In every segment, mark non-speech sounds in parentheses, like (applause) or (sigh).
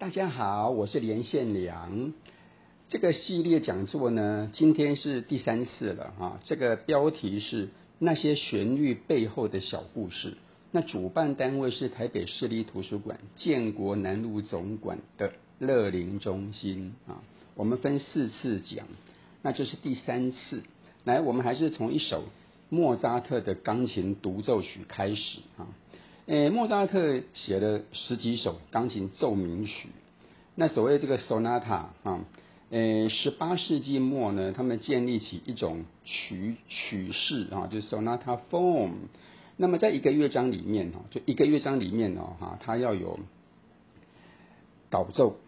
大家好，我是连宪良。这个系列讲座呢，今天是第三次了啊。这个标题是那些旋律背后的小故事。那主办单位是台北市立图书馆建国南路总馆的乐龄中心啊。我们分四次讲，那这是第三次。来，我们还是从一首莫扎特的钢琴独奏曲开始啊。诶，莫扎特写了十几首钢琴奏鸣曲。那所谓这个 sonata 啊，诶，十八世纪末呢，他们建立起一种曲曲式啊，就是 sonata form。那么在一个乐章里面哈，就一个乐章里面呢哈，它要有导奏、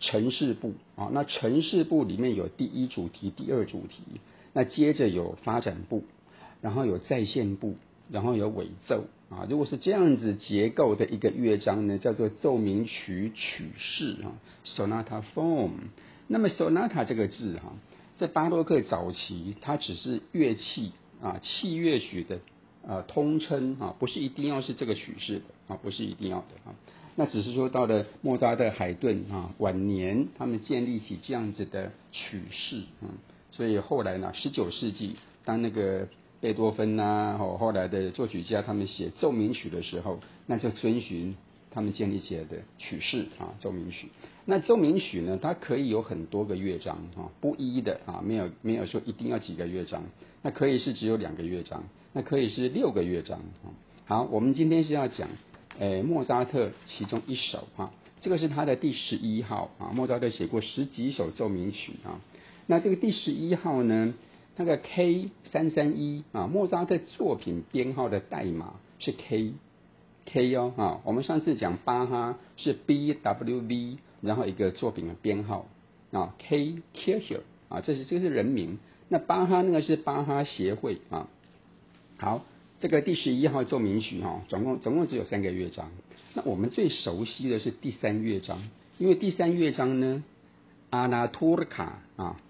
呈示部啊。那呈示部里面有第一主题、第二主题，那接着有发展部，然后有再现部。然后有尾奏啊，如果是这样子结构的一个乐章呢，叫做奏鸣曲曲式啊，sonata form。那么 sonata 这个字哈，在巴洛克早期，它只是乐器啊器乐曲的啊通称啊，不是一定要是这个曲式的啊，不是一定要的啊。那只是说到了莫扎特、海顿啊晚年，他们建立起这样子的曲式啊，所以后来呢，十九世纪当那个。贝多芬呐、啊，后后来的作曲家，他们写奏鸣曲的时候，那就遵循他们建立起来的曲式啊，奏鸣曲。那奏鸣曲呢，它可以有很多个乐章啊，不一的啊，没有没有说一定要几个乐章，那可以是只有两个乐章，那可以是六个乐章啊。好，我们今天是要讲，诶，莫扎特其中一首哈，这个是他的第十一号啊，莫扎特写过十几首奏鸣曲啊，那这个第十一号呢？那个 K 三三一啊，莫扎特作品编号的代码是 K K 哦啊，我们上次讲巴哈是 B W V，然后一个作品的编号啊 K Kircher 啊，这是这个是人名。那巴哈那个是巴哈协会啊。好，这个第十一号奏鸣曲哈，总共总共只有三个乐章。那我们最熟悉的是第三乐章，因为第三乐章呢，阿拉托尔卡啊。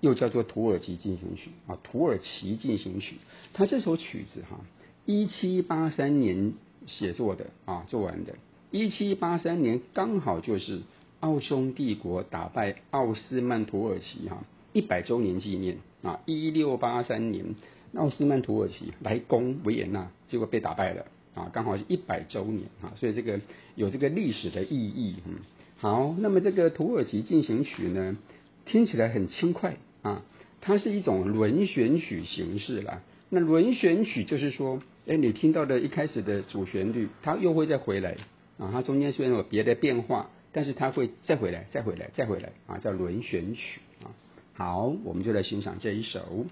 又叫做土耳其进行曲啊，土耳其进行曲。它这首曲子哈，一七八三年写作的啊，做完的。一七八三年刚好就是奥匈帝国打败奥斯曼土耳其哈一百周年纪念啊。一六八三年奥斯曼土耳其来攻维也纳，结果被打败了啊，刚好是一百周年啊，所以这个有这个历史的意义。嗯，好，那么这个土耳其进行曲呢，听起来很轻快。啊，它是一种轮旋曲形式啦。那轮旋曲就是说，哎，你听到的一开始的主旋律，它又会再回来啊。它中间虽然有别的变化，但是它会再回来，再回来，再回来啊，叫轮旋曲啊。好，我们就来欣赏这一首。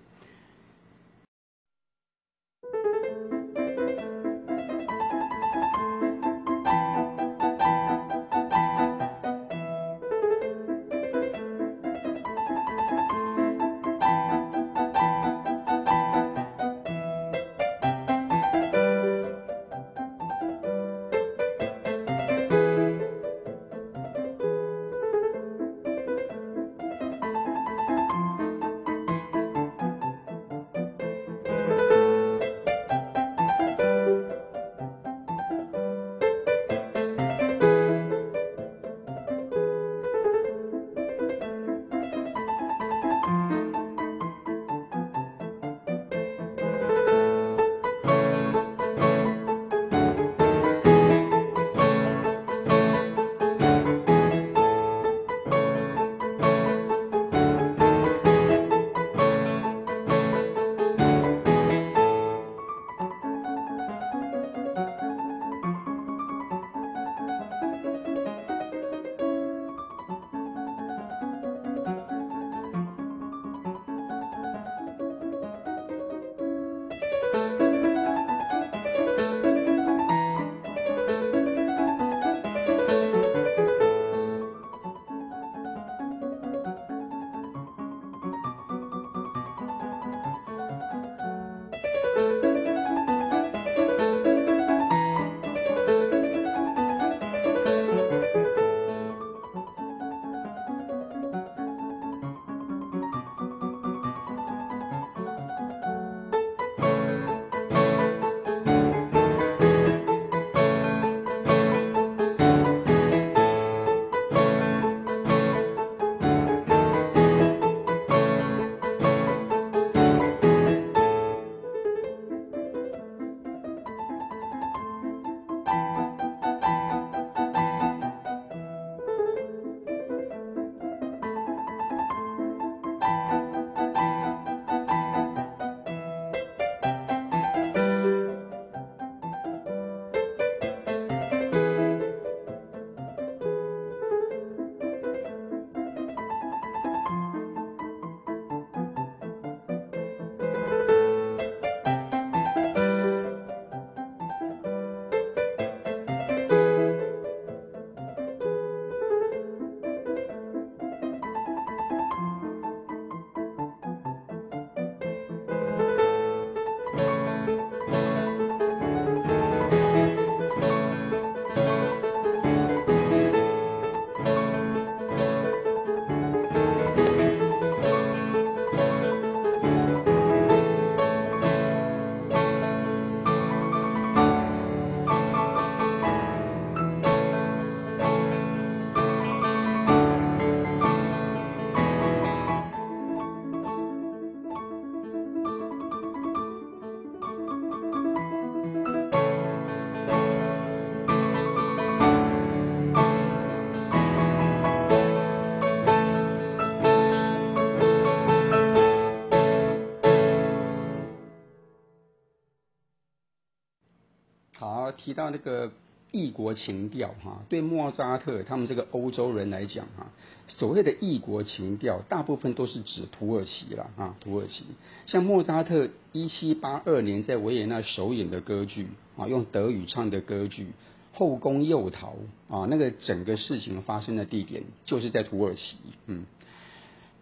提到那个异国情调哈，对莫扎特他们这个欧洲人来讲哈，所谓的异国情调，大部分都是指土耳其了啊，土耳其。像莫扎特一七八二年在维也纳首演的歌剧啊，用德语唱的歌剧《后宫诱逃》啊，那个整个事情发生的地点就是在土耳其。嗯，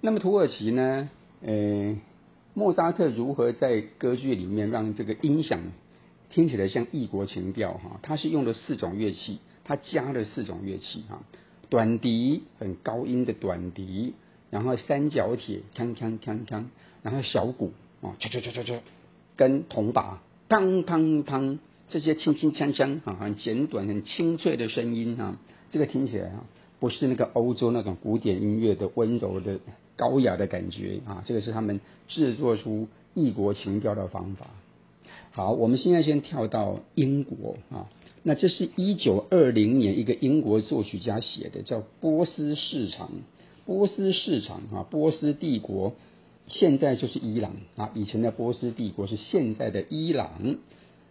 那么土耳其呢，呃，莫扎特如何在歌剧里面让这个音响？听起来像异国情调哈，它是用了四种乐器，它加了四种乐器哈，短笛很高音的短笛，然后三角铁锵锵锵锵，然后小鼓啊锵锵锵锵锵，跟铜把当当当，这些轻轻锵锵啊，很简短很清脆的声音啊，这个听起来啊不是那个欧洲那种古典音乐的温柔的高雅的感觉啊，这个是他们制作出异国情调的方法。好，我们现在先跳到英国啊，那这是一九二零年一个英国作曲家写的，叫波斯市场。波斯市场啊，波斯帝国现在就是伊朗啊，以前的波斯帝国是现在的伊朗。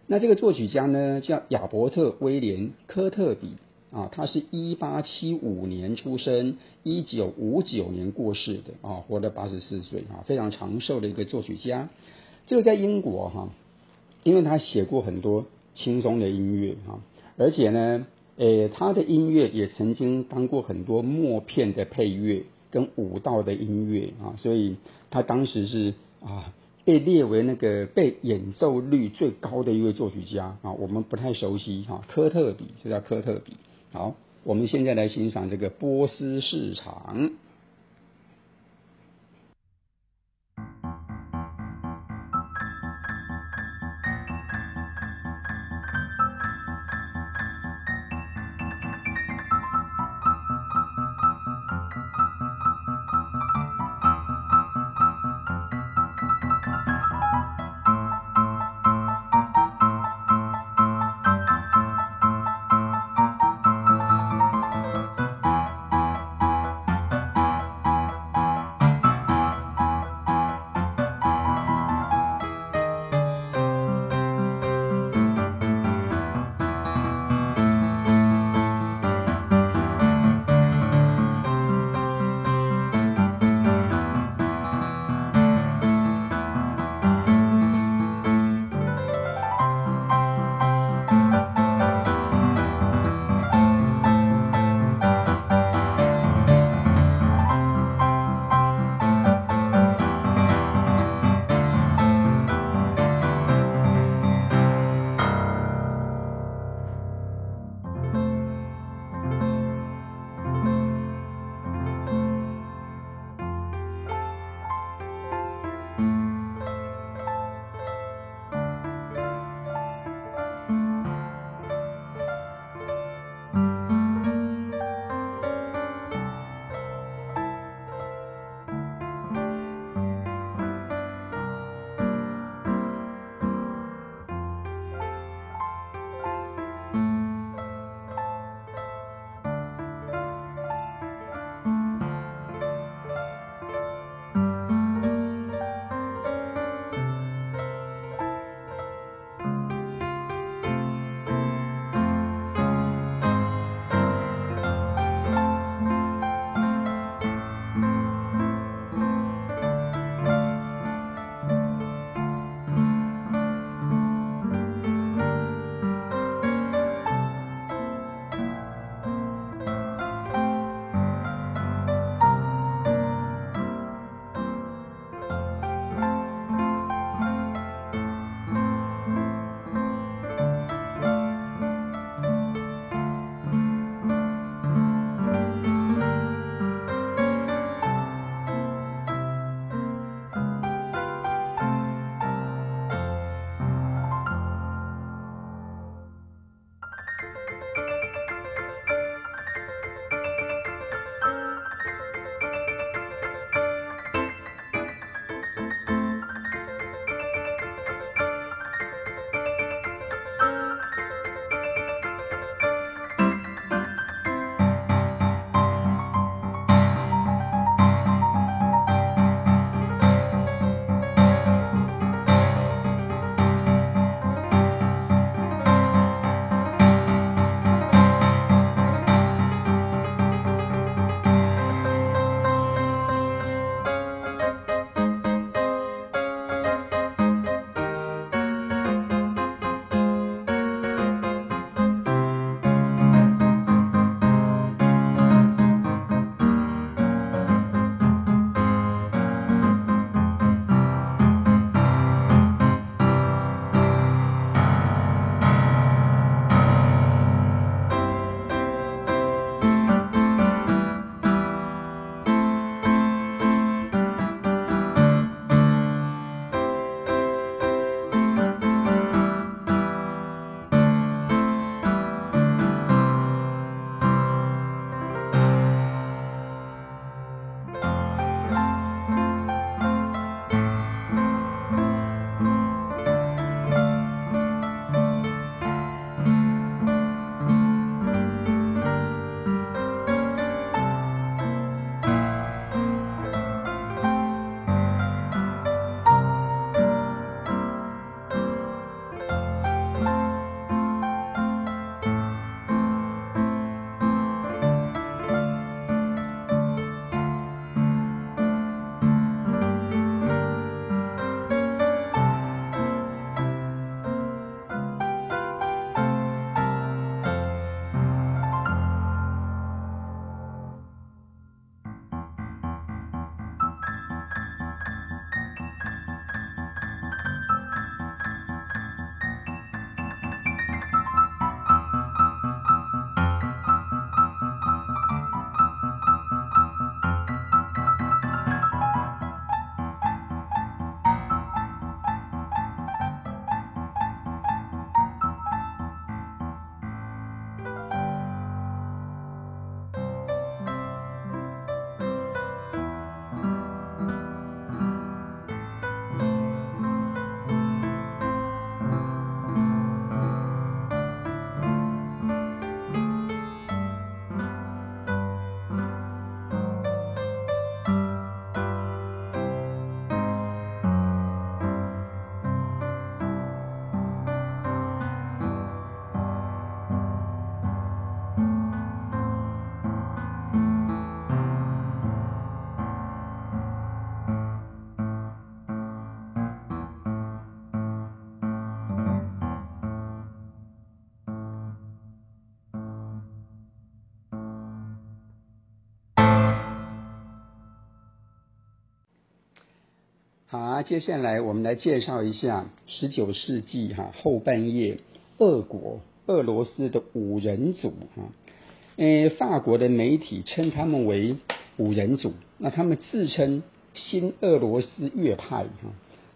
那这个作曲家呢，叫亚伯特威廉科特比啊，他是一八七五年出生，一九五九年过世的啊，活了八十四岁啊，非常长寿的一个作曲家。这个在英国哈。因为他写过很多轻松的音乐啊，而且呢，诶，他的音乐也曾经当过很多默片的配乐跟舞蹈的音乐啊，所以他当时是啊被列为那个被演奏率最高的一位作曲家啊。我们不太熟悉哈，科特比就叫科特比。好，我们现在来欣赏这个波斯市场。接下来我们来介绍一下十九世纪哈后半叶俄国俄罗斯的五人组哈，诶，法国的媒体称他们为五人组，那他们自称新俄罗斯乐派哈。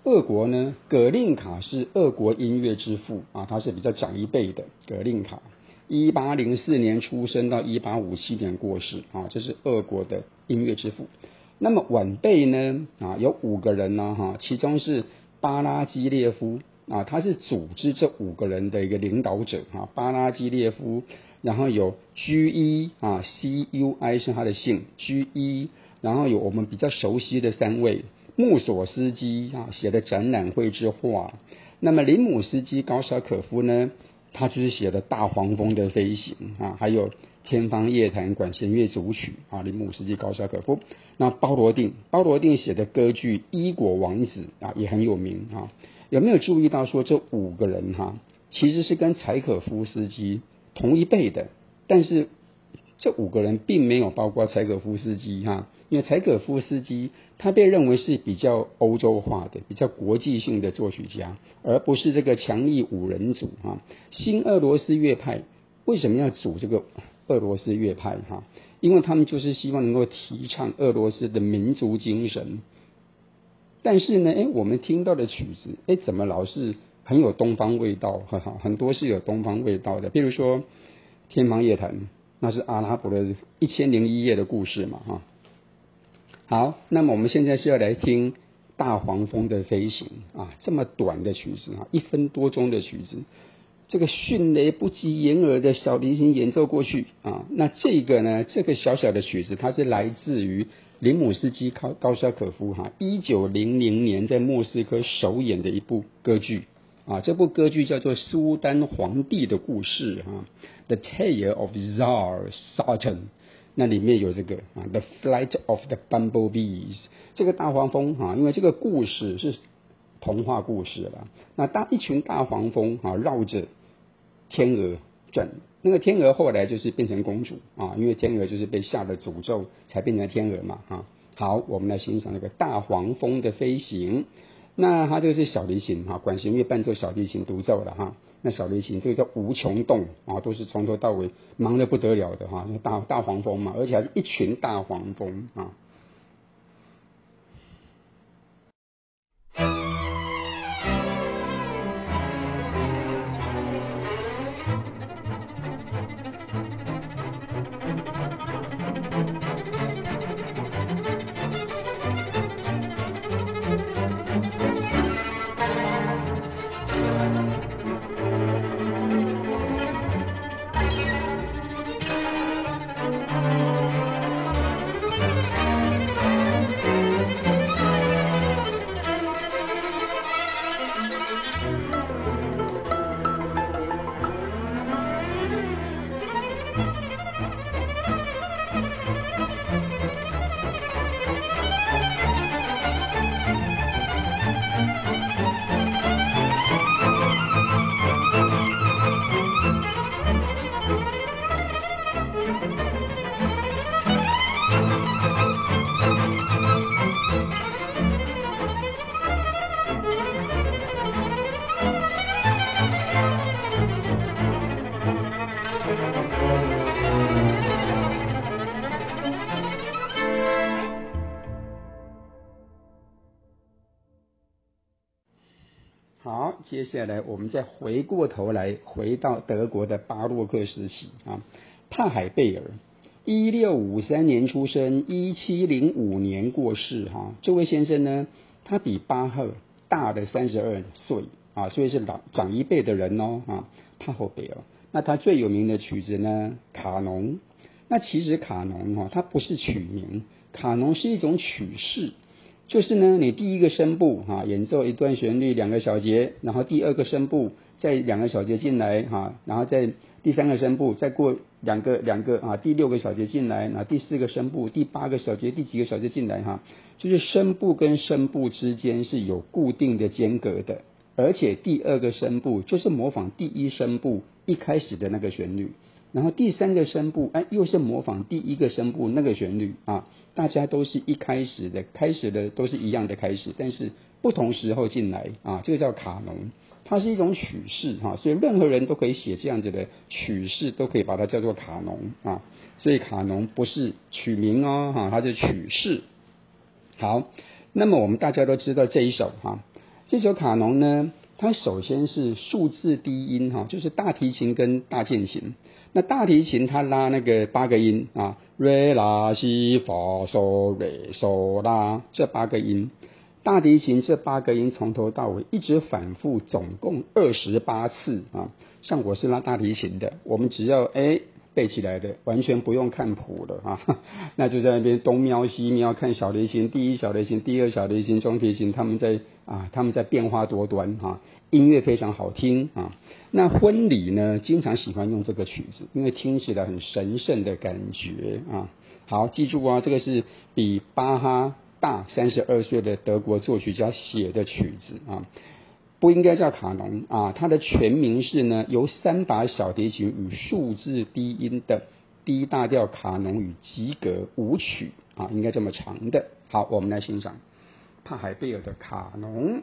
俄国呢，葛令卡是俄国音乐之父啊，他是比较长一辈的葛令卡，一八零四年出生到一八五七年过世啊，这是俄国的音乐之父。那么晚辈呢？啊，有五个人呢哈，其中是巴拉基列夫。啊，他是组织这五个人的一个领导者啊，巴拉基列夫，然后有 G E 啊，C U I 是他的姓 G E，然后有我们比较熟悉的三位。穆索斯基啊写的展览会之画，那么林姆斯基高沙可夫呢，他就是写的大黄蜂的飞行啊，还有天方夜谭管弦乐组曲啊，林姆斯基高沙可夫。那包罗定，包罗定写的歌剧《伊国王子》啊也很有名啊。有没有注意到说这五个人哈、其实是跟柴可夫斯基同一辈的，但是这五个人并没有包括柴可夫斯基哈。因为柴可夫斯基他被认为是比较欧洲化的、比较国际性的作曲家，而不是这个强力五人组哈。新俄罗斯乐派为什么要组这个俄罗斯乐派哈？因为他们就是希望能够提倡俄罗斯的民族精神。但是呢，哎，我们听到的曲子，哎，怎么老是很有东方味道？很好，很多是有东方味道的。比如说《天方夜谭》，那是阿拉伯的一千零一夜的故事嘛，哈。好，那么我们现在是要来听《大黄蜂的飞行》啊，这么短的曲子啊，一分多钟的曲子，这个迅雷不及掩耳的小提琴演奏过去啊，那这个呢，这个小小的曲子，它是来自于林姆斯基高高沙可夫哈，一九零零年在莫斯科首演的一部歌剧啊，这部歌剧叫做《苏丹皇帝的故事》哈，《The Tale of Tsar Sultan》。那里面有这个啊，The Flight of the Bumblebees，这个大黄蜂哈，因为这个故事是童话故事了。那大一群大黄蜂啊绕着天鹅转，那个天鹅后来就是变成公主啊，因为天鹅就是被下了诅咒才变成天鹅嘛哈。好，我们来欣赏那个大黄蜂的飞行。那它这个是小提琴哈，管弦乐伴奏小提琴独奏的哈。那小提琴这个叫无穷洞啊，都是从头到尾忙得不得了的哈，那大大黄蜂嘛，而且还是一群大黄蜂啊。接下来，我们再回过头来，回到德国的巴洛克时期啊。帕海贝尔，一六五三年出生，一七零五年过世哈。这位先生呢，他比巴赫大了三十二岁啊，所以是老长一辈的人哦啊。帕赫贝尔，那他最有名的曲子呢，卡农。那其实卡农哈，它不是曲名，卡农是一种曲式。就是呢，你第一个声部哈演奏一段旋律两个小节，然后第二个声部再两个小节进来哈，然后再第三个声部再过两个两个啊，第六个小节进来，然后第四个声部第八个小节第几个小节进来哈，就是声部跟声部之间是有固定的间隔的，而且第二个声部就是模仿第一声部一开始的那个旋律，然后第三个声部，哎，又是模仿第一个声部那个旋律啊，大家都是一开始的，开始的都是一样的开始，但是不同时候进来啊，这个叫卡农，它是一种曲式哈，所以任何人都可以写这样子的曲式，都可以把它叫做卡农啊，所以卡农不是曲名哦哈，它是曲式。好，那么我们大家都知道这一首哈，这首卡农呢。它首先是数字低音哈，就是大提琴跟大键琴。那大提琴它拉那个八个音啊，瑞拉西发嗦瑞嗦拉这八个音，大提琴这八个音从头到尾一直反复，总共二十八次啊。像我是拉大提琴的，我们只要哎。背起来的，完全不用看谱了啊！(laughs) 那就在那边东瞄西瞄，看小提琴，第一小提琴，第二小提琴，中提琴，他们在啊，他们在变化多端啊，音乐非常好听啊。那婚礼呢，经常喜欢用这个曲子，因为听起来很神圣的感觉啊。好，记住啊，这个是比巴哈大三十二岁的德国作曲家写的曲子啊。不应该叫卡农啊，它的全名是呢，由三把小提琴与数字低音的 D 大调卡农与吉格舞曲啊，应该这么长的。好，我们来欣赏帕海贝尔的卡农。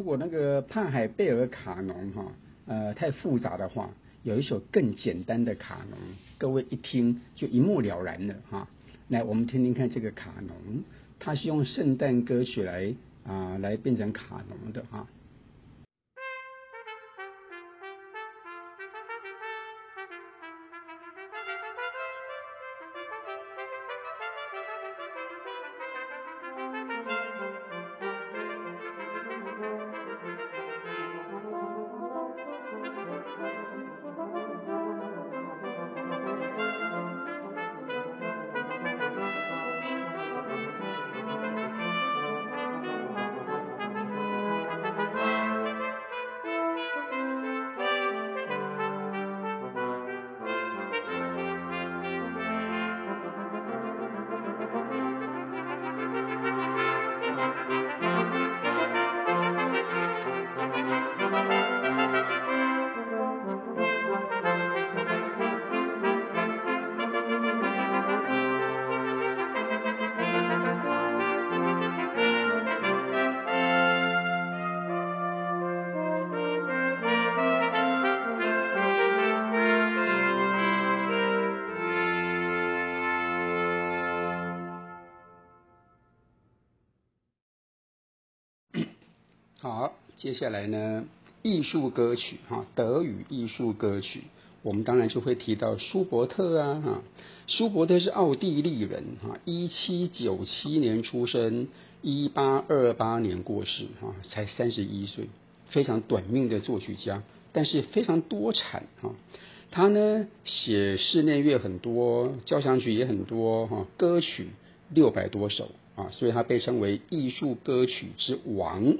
如果那个帕海贝尔卡农哈，呃，太复杂的话，有一首更简单的卡农，各位一听就一目了然了哈。来，我们听听看这个卡农，它是用圣诞歌曲来啊、来变成卡农的哈。好，接下来呢，艺术歌曲哈，德语艺术歌曲，我们当然就会提到舒伯特啊哈。舒伯特是奥地利人哈，一七九七年出生，一八二八年过世哈，才三十一岁，非常短命的作曲家，但是非常多产哈。他呢写室内乐很多，交响曲也很多哈，歌曲六百多首啊，所以他被称为艺术歌曲之王。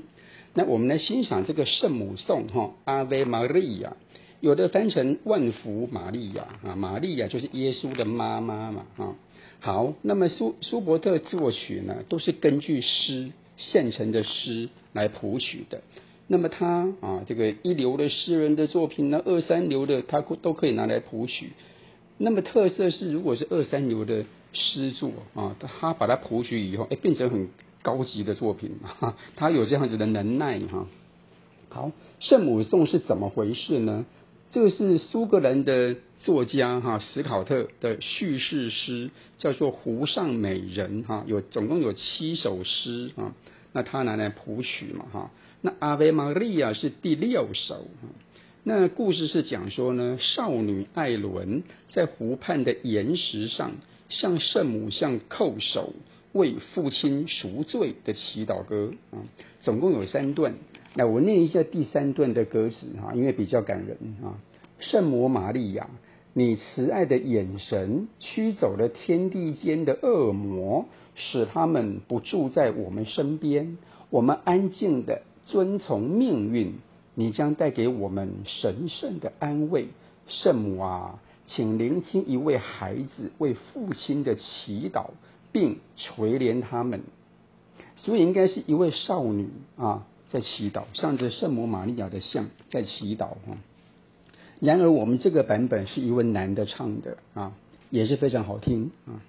那我们来欣赏这个圣母颂哈，阿维玛利亚，有的翻成万福玛利亚啊，玛利亚就是耶稣的妈妈嘛啊。好，那么舒舒伯特作曲呢，都是根据诗现成的诗来谱曲的。那么他啊，这个一流的诗人的作品呢，二三流的他都可以拿来谱曲。那么特色是，如果是二三流的诗作啊，他把它谱曲以后，哎，变成很。高级的作品，哈，(laughs) 他有这样子的能耐，哈。好，圣母颂是怎么回事呢？这个是苏格兰的作家哈史考特的叙事诗，叫做《湖上美人》哈，有总共有七首诗啊。那他拿来谱曲嘛哈。那阿维玛利亚是第六首。那故事是讲说呢，少女艾伦在湖畔的岩石上向圣母像叩首。为父亲赎罪的祈祷歌啊，总共有三段。那，我念一下第三段的歌词哈，因为比较感人啊。圣母玛利亚，你慈爱的眼神驱走了天地间的恶魔，使他们不住在我们身边。我们安静地遵从命运，你将带给我们神圣的安慰。圣母啊，请聆听一位孩子为父亲的祈祷。并垂怜他们，所以应该是一位少女啊，在祈祷，向着圣母玛利亚的像在祈祷哈。然而我们这个版本是一位男的唱的啊，也是非常好听啊。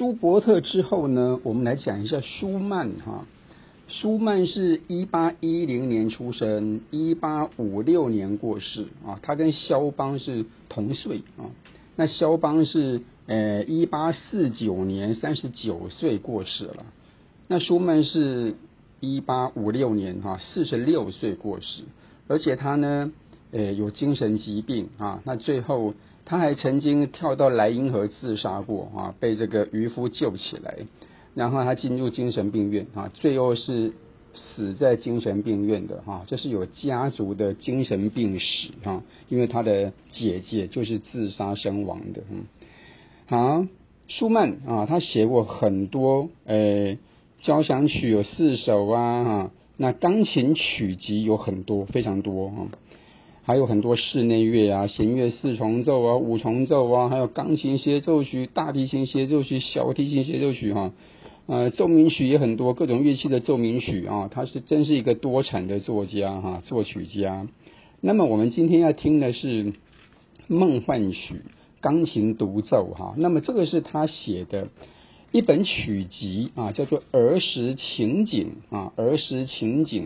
舒伯特之后呢，我们来讲一下舒曼哈。舒曼是一八一零年出生，一八五六年过世啊。他跟肖邦是同岁啊。那肖邦是呃一八四九年三十九岁过世了。那舒曼是一八五六年哈四十六岁过世，而且他呢呃有精神疾病啊。那最后。他还曾经跳到莱茵河自杀过啊，被这个渔夫救起来，然后他进入精神病院啊，最后是死在精神病院的哈，这是有家族的精神病史哈，因为他的姐姐就是自杀身亡的。嗯，好，舒曼啊，他写过很多呃交响曲有四首啊哈，那钢琴曲集有很多，非常多哈。还有很多室内乐啊，弦乐四重奏啊，五重奏啊，还有钢琴协奏曲、大提琴协奏曲、小提琴协奏曲哈，呃，奏鸣曲也很多，各种乐器的奏鸣曲啊，他是真是一个多产的作家哈，作曲家。那么我们今天要听的是《梦幻曲》钢琴独奏哈，那么这个是他写的一本曲集啊，叫做《儿时情景》啊，《儿时情景》。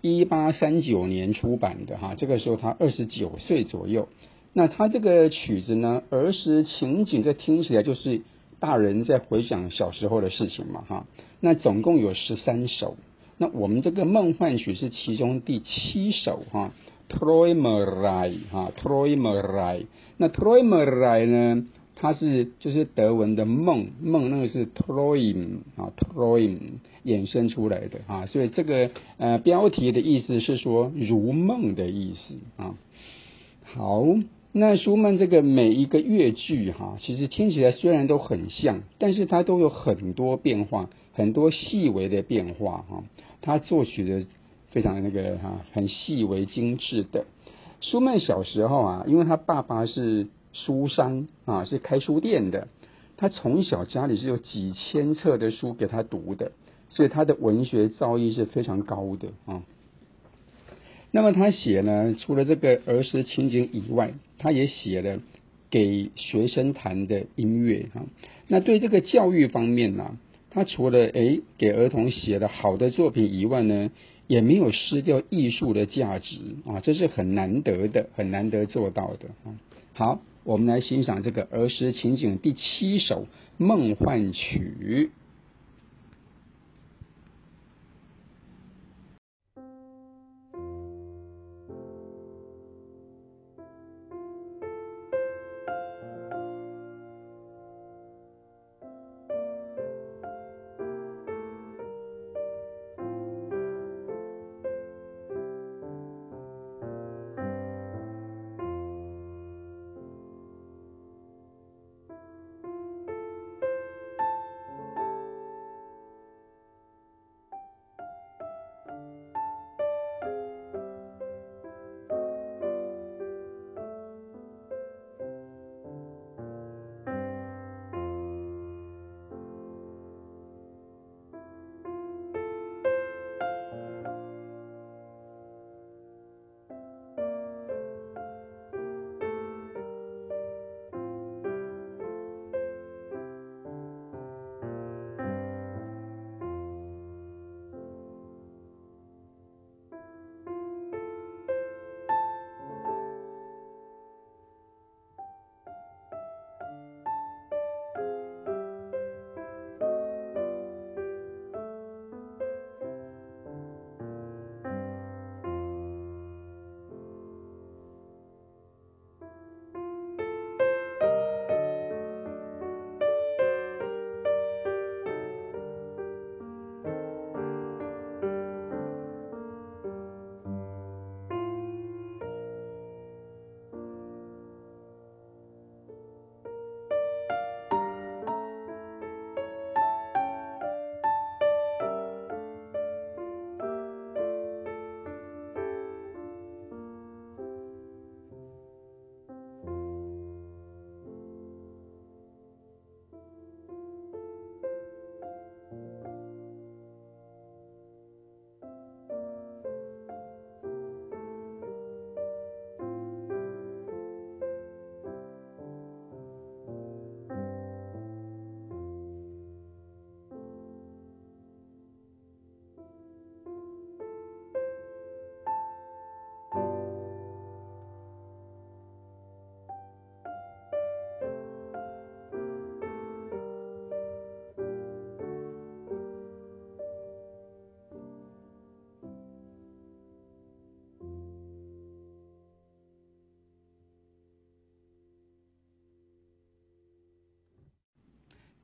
一八三九年出版的哈，这个时候他二十九岁左右。那他这个曲子呢，儿时情景，这听起来就是大人在回想小时候的事情嘛哈。那总共有十三首，那我们这个梦幻曲是其中第七首哈，Träumerei 哈，Träumerei。那 Träumerei 呢？它是就是德文的梦梦，那个是 Träum 啊 Träum 衍生出来的啊，所以这个呃标题的意思是说如梦的意思啊。好，那舒曼这个每一个乐句哈，其实听起来虽然都很像，但是它都有很多变化，很多细微的变化哈。他作曲的非常那个哈，很细微精致的。舒曼小时候啊，因为他爸爸是。书商啊，是开书店的。他从小家里是有几千册的书给他读的，所以他的文学造诣是非常高的啊。那么他写呢，除了这个儿时情景以外，他也写了给学生弹的音乐啊。那对这个教育方面呢、他除了诶给儿童写了好的作品以外呢，也没有失掉艺术的价值啊，这是很难得的，很难得做到的啊。好，我们来欣赏这个儿时情景第七首《梦幻曲》。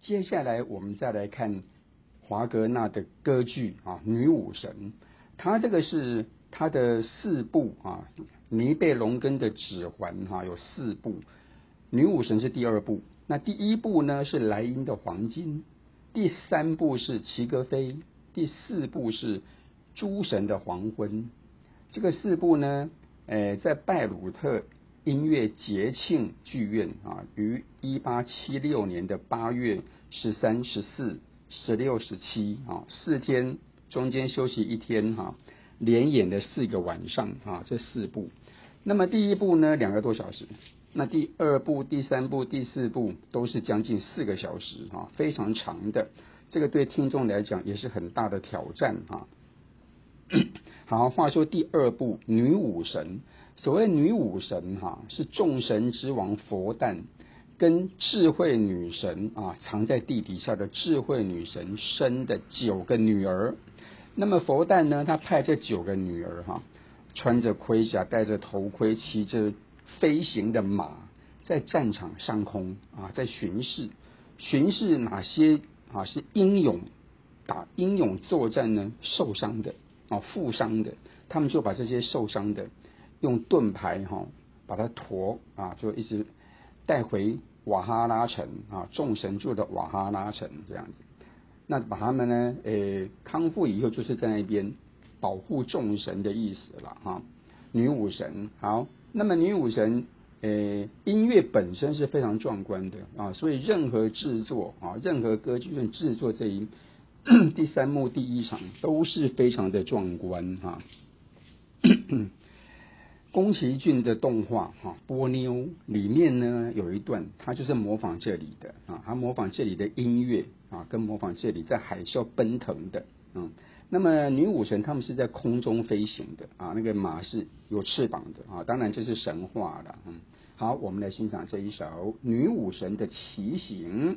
接下来我们再来看华格纳的歌剧啊，《女武神》。他这个是他的四部啊，《尼贝龙根的指环》哈，有四部，《女武神》是第二部。那第一部呢是莱茵的黄金，第三部是齐格菲，第四部是诸神的黄昏。这个四部呢，诶，在拜鲁特。音乐节庆剧院啊，于一八七六年的八月十三、十四、十六、十七啊，四天中间休息一天哈，连演了四个晚上啊，这四部。那么第一部呢，两个多小时；那第二部、第三部、第四部都是将近四个小时啊，非常长的。这个对听众来讲也是很大的挑战啊。(coughs) 好，话说第二部《女武神》。所谓女武神哈，是众神之王佛诞跟智慧女神啊，藏在地底下的智慧女神生的九个女儿。那么佛诞呢，他派这九个女儿哈，穿着盔甲，戴着头盔，骑着飞行的马，在战场上空啊，在巡视，巡视哪些啊是英勇打英勇作战呢？受伤的啊，负伤的，他们就把这些受伤的。用盾牌哈，把它驮啊，就一直带回瓦哈拉城啊，众神住的瓦哈拉城这样子。那把他们呢，诶，康复以后，就是在那边保护众神的意思了哈。女武神好，那么女武神，诶，音乐本身是非常壮观的啊，所以任何制作啊，任何歌剧院制作这一 (coughs) 第三幕第一场都是非常的壮观哈。宫崎骏的动画哈波妞里面呢有一段，他就是模仿这里的啊，他模仿这里的音乐啊，跟模仿这里在海啸奔腾的嗯。那么女武神他们是在空中飞行的啊，那个马是有翅膀的啊，当然这是神话了嗯。好，我们来欣赏这一首《女武神的骑行》。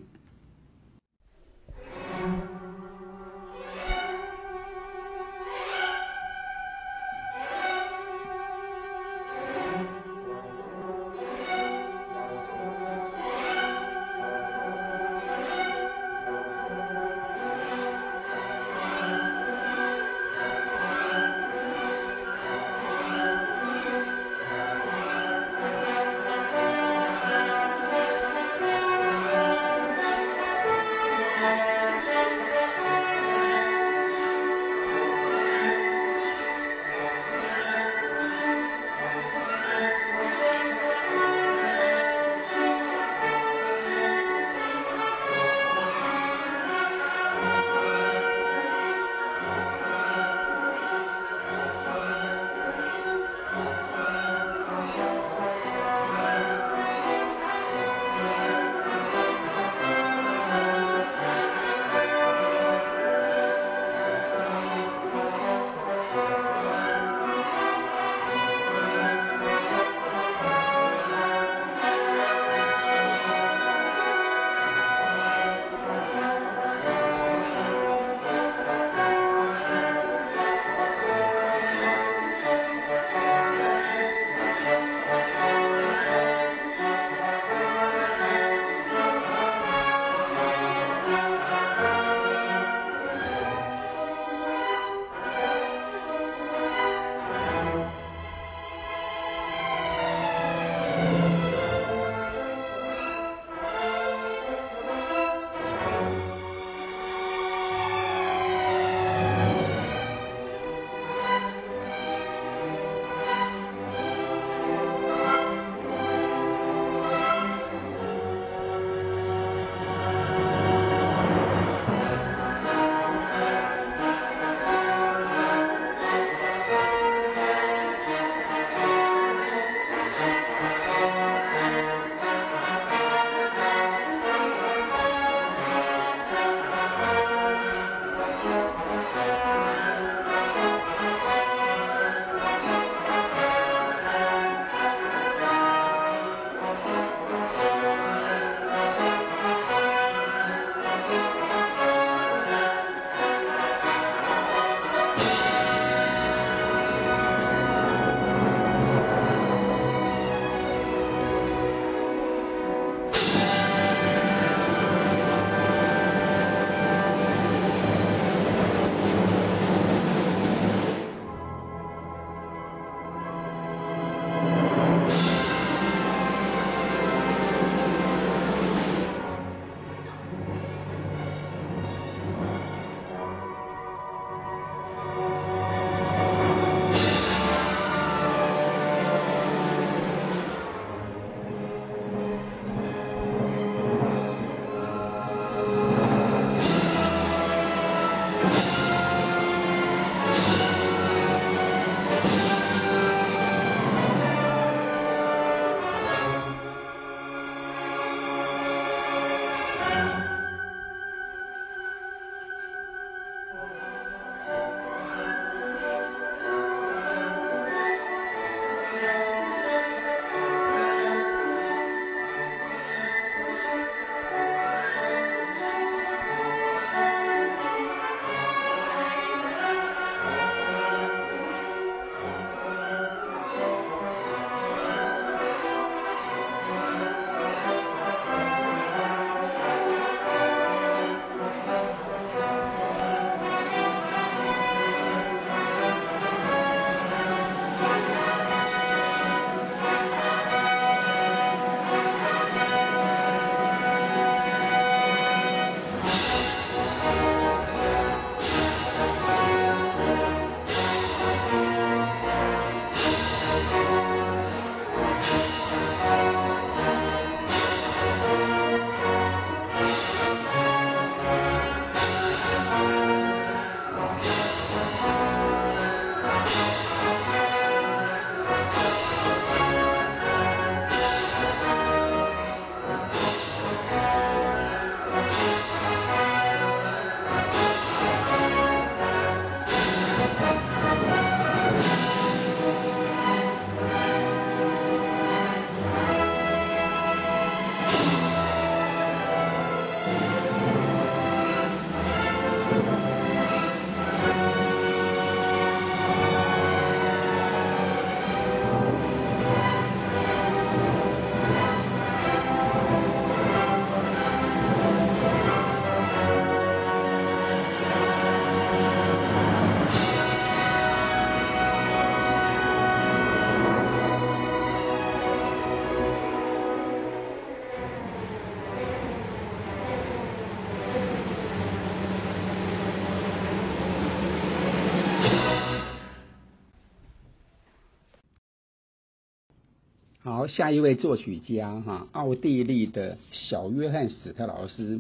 下一位作曲家哈，奥地利的小约翰史特劳斯，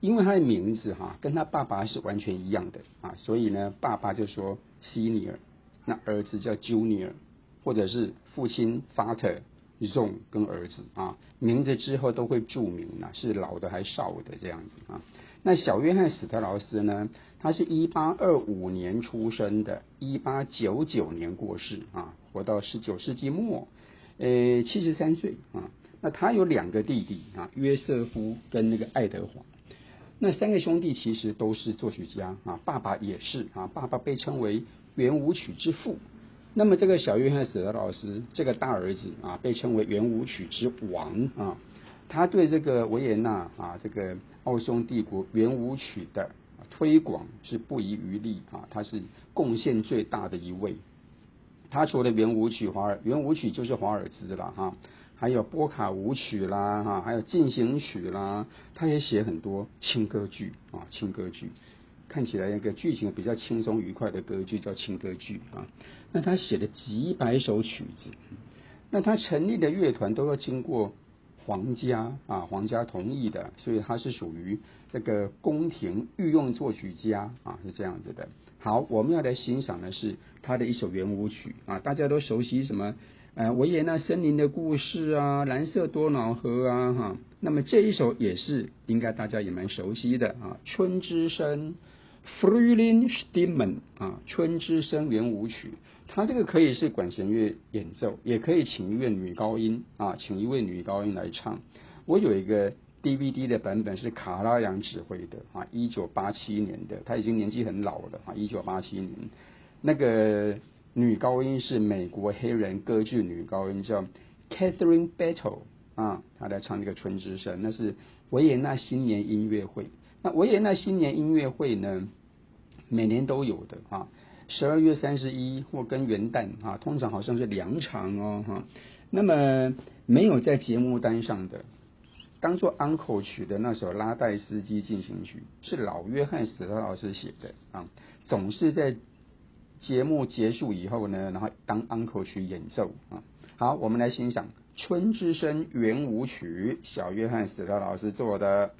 因为他的名字哈跟他爸爸是完全一样的啊，所以呢，爸爸就说 Senior，那儿子叫 Junior，或者是父亲 father，Sohn 跟儿子啊，名字之后都会注明啊，是老的还是少的这样子啊。那小约翰史特劳斯呢，他是一八二五年出生的，一八九九年过世啊，活到十九世纪末。呃，七十三岁啊，那他有两个弟弟啊，约瑟夫跟那个爱德华，那三个兄弟其实都是作曲家啊，爸爸也是啊，爸爸被称为圆舞曲之父。那么这个小约翰史特劳斯这个大儿子啊，被称为圆舞曲之王啊，他对这个维也纳啊，这个奥匈帝国圆舞曲的推广是不遗余力啊，他是贡献最大的一位。他除了圆舞曲华尔，圆舞曲就是华尔兹了哈，还有波卡舞曲啦哈，还有进行曲啦，他也写很多轻歌剧啊，轻歌剧看起来那个剧情比较轻松愉快的歌剧叫轻歌剧啊。那他写了几百首曲子，那他成立的乐团都要经过皇家啊，皇家同意的，所以他是属于这个宫廷御用作曲家啊，是这样子的。好，我们要来欣赏的是他的一首圆舞曲啊，大家都熟悉什么？呃，维也纳森林的故事啊，蓝色多瑙河啊，哈。那么这一首也是应该大家也蛮熟悉的啊，春之声，Frühling Stimmen 啊，春之声圆舞曲。它这个可以是管弦乐演奏，也可以请一位女高音啊，请一位女高音来唱。我有一个。DVD 的版本是卡拉扬指挥的啊，一九八七年的，他已经年纪很老了啊，一九八七年，那个女高音是美国黑人歌剧女高音叫 Catherine Battle 啊，她来唱那个春之声，那是维也纳新年音乐会。那维也纳新年音乐会呢，每年都有的啊，十二月三十一或跟元旦啊，通常好像是两场哦哈。那么没有在节目单上的。当做 uncle 曲的那首拉带斯基进行曲是老约翰史特老师写的啊，总是在节目结束以后呢，然后当 uncle 曲演奏啊。好，我们来欣赏《春之声圆舞曲》，小约翰史特老师做的。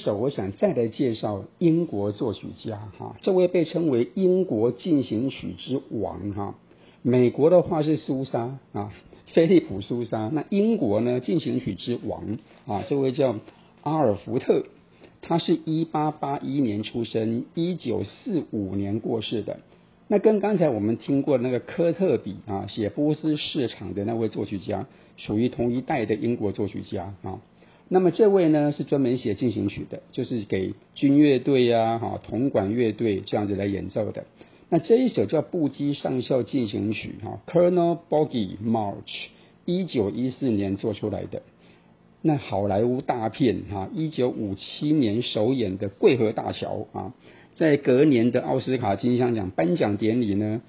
首，我想再来介绍英国作曲家哈，这位被称为英国进行曲之王哈。美国的话是苏莎啊，菲利普苏莎。那英国呢，进行曲之王啊，这位叫阿尔福特，他是一八八一年出生，一九四五年过世的。那跟刚才我们听过那个科特比啊，写波斯市场的那位作曲家，属于同一代的英国作曲家啊。那么这位呢，是专门写进行曲的，就是给军乐队呀、哈铜管乐队这样子来演奏的。那这一首叫《布基上校进行曲》哈，Colonel Bogey March，一九一四年做出来的。那好莱坞大片哈，一九五七年首演的《桂河大桥》啊，在隔年的奥斯卡金像奖颁奖典礼呢，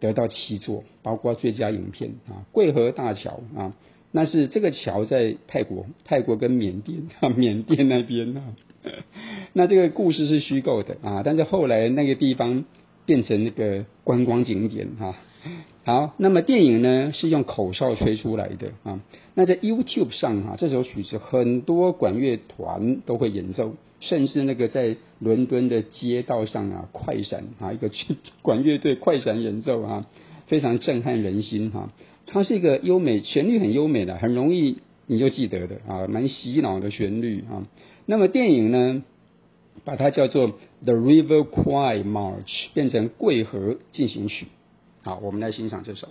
得到七座，包括最佳影片啊，《桂河大桥》啊，那是这个桥在泰国，泰国跟缅甸啊，(laughs) 缅甸那边啊。(laughs) 那这个故事是虚构的啊，但是后来那个地方。变成那个观光景点哈，好，那么电影呢是用口哨吹出来的啊。那在 YouTube 上哈，这首曲子很多管乐团都会演奏，甚至那个在伦敦的街道上啊，快闪啊，一个 (laughs) 管乐队快闪演奏啊，非常震撼人心哈。它是一个优美旋律很优美的，很容易你就记得的啊，蛮洗脑的旋律啊。那么电影呢？把它叫做 The River Kwai March，变成桂河进行曲。好，我们来欣赏这首。